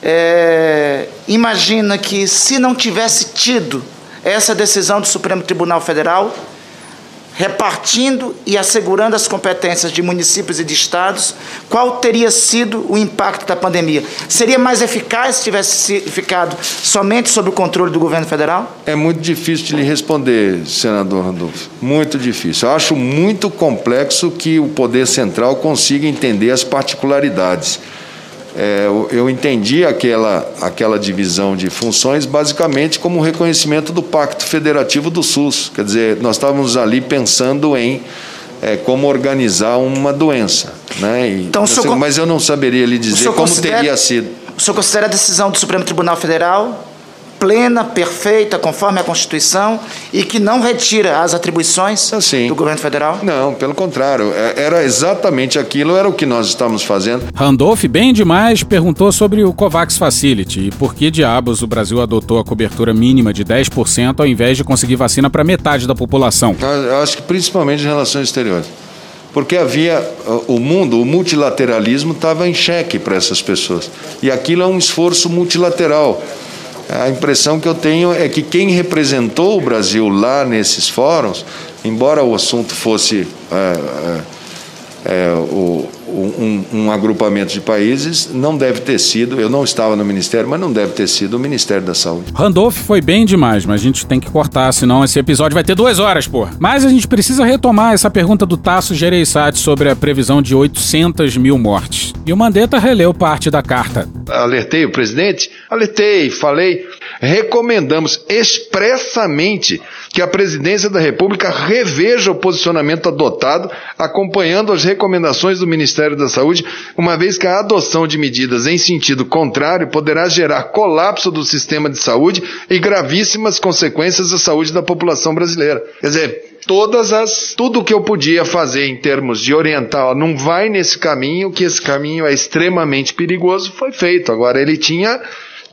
é, imagina que se não tivesse tido essa decisão do Supremo Tribunal Federal, repartindo e assegurando as competências de municípios e de estados, qual teria sido o impacto da pandemia? Seria mais eficaz se tivesse ficado somente sob o controle do governo federal? É muito difícil de lhe responder, senador Randolfo. Muito difícil. Eu acho muito complexo que o Poder Central consiga entender as particularidades. É, eu, entendi aquela, aquela divisão de funções basicamente como um reconhecimento do Pacto Federativo do SUS. Quer dizer, nós estávamos ali pensando em é, como organizar uma doença. Né? E, Então, senhor con- mas eu não saberia lhe dizer como teria sido. O senhor considera a decisão do Supremo Tribunal Federal plena, perfeita, conforme a Constituição e que não retira as atribuições do governo federal? Não, pelo contrário. é- Era exatamente aquilo, era o que nós estávamos fazendo. Randolph, bem demais, perguntou sobre o COVAX Facility e por que diabos o Brasil adotou a cobertura mínima de 10% ao invés de conseguir vacina para metade da população. Eu eu acho que principalmente em relações exteriores. Porque havia uh, o mundo, o multilateralismo estava em xeque para essas pessoas. E aquilo é um esforço multilateral. A impressão que eu tenho é que quem representou o Brasil lá nesses fóruns, embora o assunto fosse é, é, o- um, um agrupamento de países, não deve ter sido, eu não estava no Ministério, mas não deve ter sido o Ministério da Saúde. Randolph foi bem demais, mas a gente tem que cortar, senão esse episódio vai ter duas horas, pô. Mas a gente precisa retomar essa pergunta do Tasso Gereissati sobre a previsão de 800 mil mortes. E o Mandetta releu parte da carta. alertei o presidente? Alertei, falei. Recomendamos expressamente que a presidência da República reveja o posicionamento adotado, acompanhando as recomendações do Ministério da Saúde, uma vez que a adoção de medidas em sentido contrário poderá gerar colapso do sistema de saúde e gravíssimas consequências à saúde da população brasileira. Quer dizer, todas as tudo que eu podia fazer em termos de orientar, ó, não vai nesse caminho, que esse caminho é extremamente perigoso, foi feito. Agora ele tinha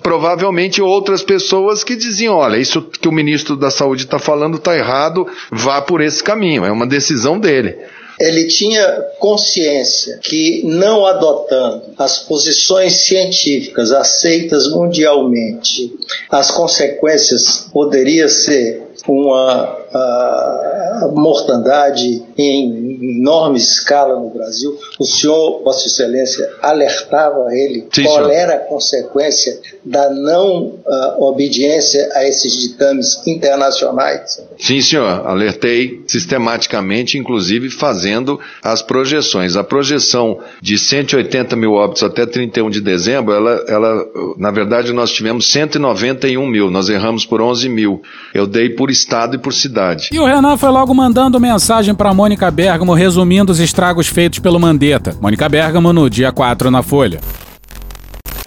provavelmente outras pessoas que diziam, olha, isso que o ministro da Saúde está falando está errado, vá por esse caminho. É uma decisão dele. Ele tinha consciência que, não adotando as posições científicas aceitas mundialmente, as consequências poderiam ser uma a, mortandade em enorme escala no Brasil. O senhor, Vossa Excelência, alertava ele Sim, qual senhor. era a consequência da não obediência a esses ditames internacionais. Sim, senhor. Alertei sistematicamente, inclusive fazendo as projeções. A projeção de 180 mil óbitos até 31 de dezembro, ela, ela, na verdade, nós tivemos 191 mil. Nós erramos por 11 mil. Eu dei por estado e por cidade. E o Renan foi logo mandando mensagem pra Mônica Bergamo resumindo os estragos feitos pelo Mandetta. Mônica Bergamo no dia 4 na Folha.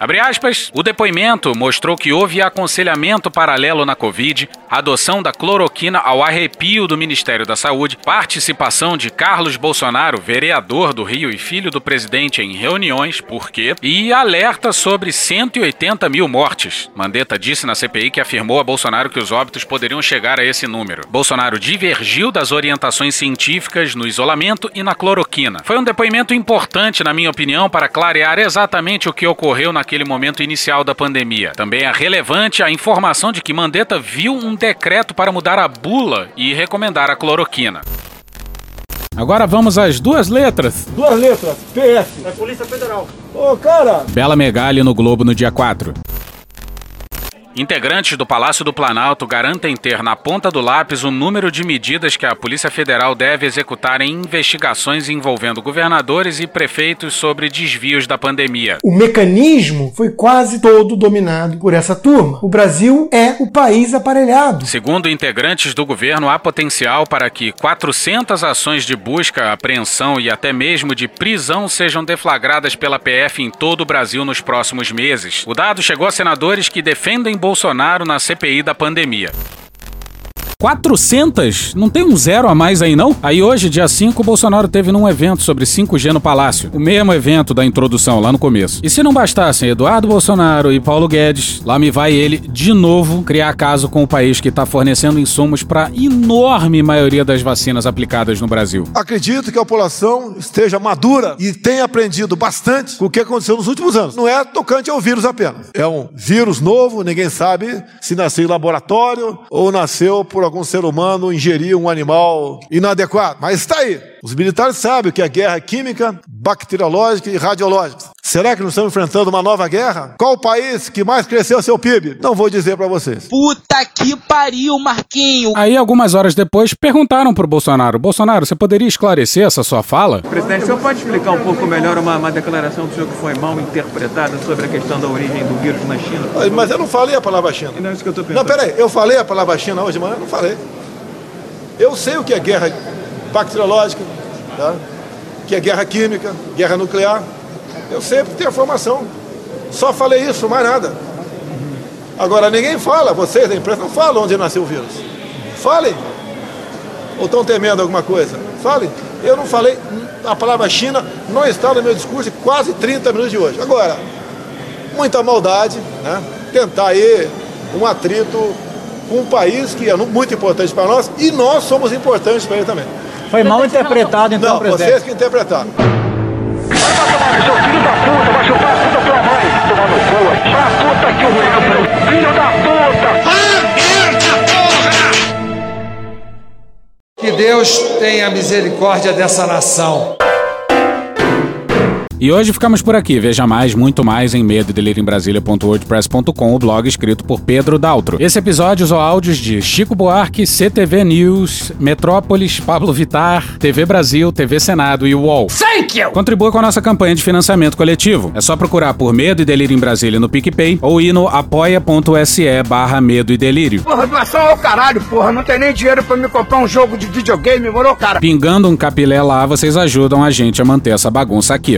Abre aspas, o depoimento mostrou que houve aconselhamento paralelo na Covid, adoção da cloroquina ao arrepio do Ministério da Saúde, participação de Carlos Bolsonaro, vereador do Rio e filho do presidente em reuniões, por quê? E alerta sobre 180 mil mortes. Mandetta disse na CPI que afirmou a Bolsonaro que os óbitos poderiam chegar a esse número. Bolsonaro divergiu das orientações científicas no isolamento e na cloroquina. Foi um depoimento importante, na minha opinião, para clarear exatamente o que ocorreu naquele momento inicial da pandemia. Também é relevante a informação de que Mandetta viu um decreto para mudar a bula e recomendar a cloroquina. Agora vamos às duas letras. Duas letras, PF. É Polícia Federal. Ô, cara! Bela Megali no Globo no dia 4. Integrantes do Palácio do Planalto garantem ter na ponta do lápis o número de medidas que a Polícia Federal deve executar em investigações envolvendo governadores e prefeitos sobre desvios da pandemia. O mecanismo foi quase todo dominado por essa turma. O Brasil é o país aparelhado. Segundo integrantes do governo, há potencial para que 400 ações de busca, apreensão e até mesmo de prisão sejam deflagradas pela PF em todo o Brasil nos próximos meses. O dado chegou a senadores que defendem Bolsonaro na CPI da pandemia. 400? Não tem um zero a mais aí não? Aí hoje, dia 5, o Bolsonaro teve num evento sobre 5G no Palácio. O mesmo evento da introdução lá no começo. E se não bastassem Eduardo Bolsonaro e Paulo Guedes, lá me vai ele de novo criar caso com o país que está fornecendo insumos para enorme maioria das vacinas aplicadas no Brasil. Acredito que a população esteja madura e tenha aprendido bastante com o que aconteceu nos últimos anos. Não é tocante ao vírus apenas. É um vírus novo, ninguém sabe se nasceu em laboratório ou nasceu por algum ser humano ingerir um animal inadequado. Mas está aí. Os militares sabem o que é guerra química, bacteriológica e radiológica. Será que nós estamos enfrentando uma nova guerra? Qual o país que mais cresceu seu PIB? Não vou dizer para vocês. Puta que pariu, Marquinho! Aí, algumas horas depois, perguntaram pro Bolsonaro: Bolsonaro, você poderia esclarecer essa sua fala? Presidente, o senhor pode explicar um pouco melhor uma, uma declaração do senhor que foi mal interpretada sobre a questão da origem do vírus na China? Mas eu não falei a palavra China. Não é isso que eu estou pensando. Não, peraí, eu falei a palavra China hoje de manhã? Não falei. Eu sei o que é guerra bacteriológica, tá? que é guerra química, guerra nuclear. Eu sei porque tenho a formação. Só falei isso, mais nada. Agora, ninguém fala, vocês da imprensa não falam onde nasceu o vírus. Falem. Ou estão temendo alguma coisa? Falem. Eu não falei, a palavra China não está no meu discurso quase 30 minutos de hoje. Agora, muita maldade, né? tentar aí um atrito com um país que é muito importante para nós e nós somos importantes para ele também. Foi mal interpretado, então, Não, presidente. vocês que interpretaram. Seu filho da puta, vai chupar a puta tua mãe! Tomar no cu, vai a puta que o lembro! Filho da puta! Que Deus tenha misericórdia dessa nação. E hoje ficamos por aqui. Veja mais, muito mais em medo e o blog escrito por Pedro Daltro. Esse episódio usou áudios de Chico Buarque, CTV News, Metrópolis, Pablo Vitar, TV Brasil, TV Senado e UOL. Thank you! Contribua com a nossa campanha de financiamento coletivo. É só procurar por Medo e Delírio em Brasília no PicPay ou ir no apoia.se barra Medo e Delírio. Porra, doação ao caralho, porra! Não tem nem dinheiro pra me comprar um jogo de videogame, morou, cara? Pingando um capilé lá, vocês ajudam a gente a manter essa bagunça aqui.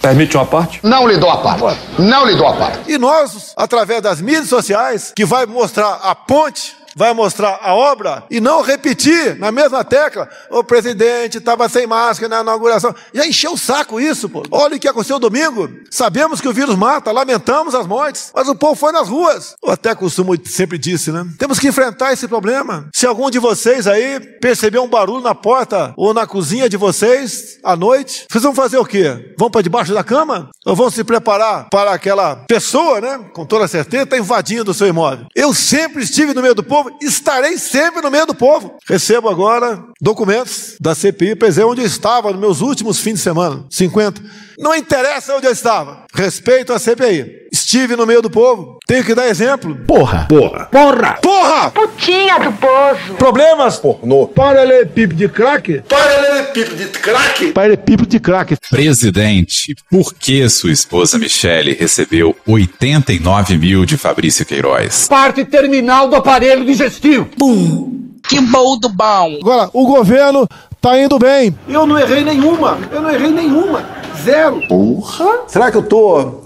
Permite uma parte? Não lhe dou a parte. Não lhe dou a parte. E nós, através das mídias sociais, que vai mostrar a ponte vai mostrar a obra e não repetir na mesma tecla. O presidente estava sem máscara na inauguração. Já encheu o saco isso, pô. Olha o que aconteceu domingo. Sabemos que o vírus mata, lamentamos as mortes, mas o povo foi nas ruas. Eu até costumo sempre disse, né? Temos que enfrentar esse problema. Se algum de vocês aí perceber um barulho na porta ou na cozinha de vocês à noite, vocês vão fazer o quê? Vão para debaixo da cama? Ou vão se preparar para aquela pessoa, né? Com toda certeza, está invadindo o seu imóvel. Eu sempre estive no meio do povo, estarei sempre no meio do povo. Recebo agora documentos da CPI para dizer onde eu estava nos meus últimos fins de semana 50. Não interessa onde eu estava. Respeito a CPI. Estive no meio do povo. Tenho que dar exemplo. Porra. Porra. Porra. Porra! Putinha do poço. Problemas? Pornô. Paralelepípedo de crack? Paralelepípedo de crack? Paralelepípedo de crack. Presidente, por que sua esposa Michele recebeu 89 mil de Fabrício Queiroz? Parte terminal do aparelho digestivo. Pum. Que bom do bom. Agora, o governo tá indo bem. Eu não errei nenhuma. Eu não errei nenhuma. Zero. Porra. Será que eu tô